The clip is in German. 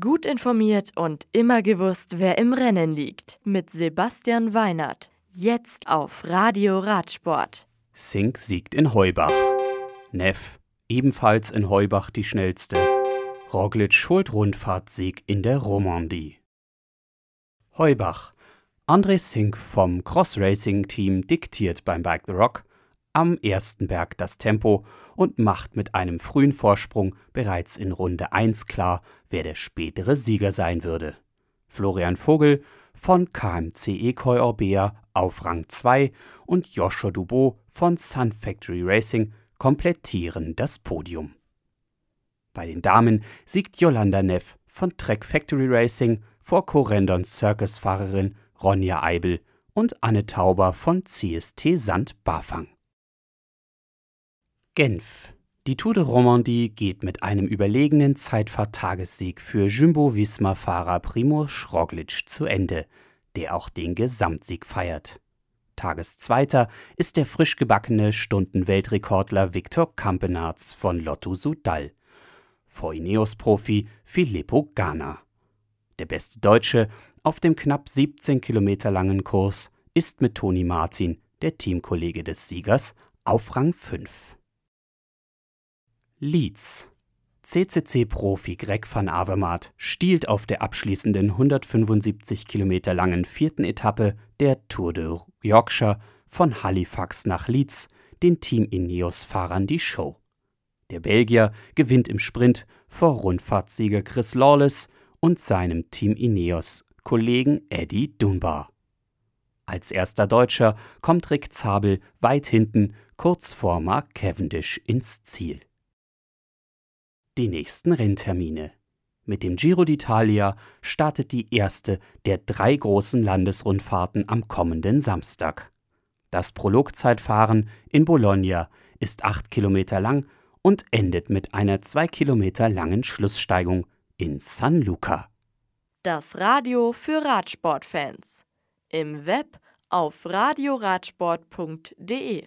Gut informiert und immer gewusst, wer im Rennen liegt. Mit Sebastian Weinert. Jetzt auf Radio Radsport. Sink siegt in Heubach. Neff ebenfalls in Heubach die schnellste. Roglic holt Rundfahrtsieg in der Romandie. Heubach. André Sink vom Cross Racing Team diktiert beim Bike the Rock am ersten Berg das Tempo und macht mit einem frühen Vorsprung bereits in Runde 1 klar, wer der spätere Sieger sein würde. Florian Vogel von KMC Ekoi Orbea auf Rang 2 und Joshua Dubot von Sun Factory Racing komplettieren das Podium. Bei den Damen siegt Yolanda Neff von Trek Factory Racing vor Corendon Circus-Fahrerin Ronja Eibel und Anne Tauber von CST Sand Bafang. Genf. Die Tour de Romandie geht mit einem überlegenen Zeitfahrttagessieg für Jumbo-Visma-Fahrer Primoz Roglic zu Ende, der auch den Gesamtsieg feiert. Tageszweiter ist der frisch gebackene Stundenweltrekordler Viktor Kampenarz von Lotto Sudal. Vor Ineos-Profi Filippo Ganna. Der beste Deutsche auf dem knapp 17 Kilometer langen Kurs ist mit Toni Martin, der Teamkollege des Siegers, auf Rang 5. Leeds. CCC-Profi Greg van Avermaet stiehlt auf der abschließenden 175 Kilometer langen vierten Etappe der Tour de Yorkshire von Halifax nach Leeds den Team Ineos-Fahrern die Show. Der Belgier gewinnt im Sprint vor Rundfahrtsieger Chris Lawless und seinem Team Ineos-Kollegen Eddie Dunbar. Als erster Deutscher kommt Rick Zabel weit hinten, kurz vor Mark Cavendish, ins Ziel die nächsten Renntermine. Mit dem Giro d'Italia startet die erste der drei großen Landesrundfahrten am kommenden Samstag. Das Prologzeitfahren in Bologna ist acht Kilometer lang und endet mit einer zwei Kilometer langen Schlusssteigung in San Luca. Das Radio für Radsportfans. Im Web auf radioradsport.de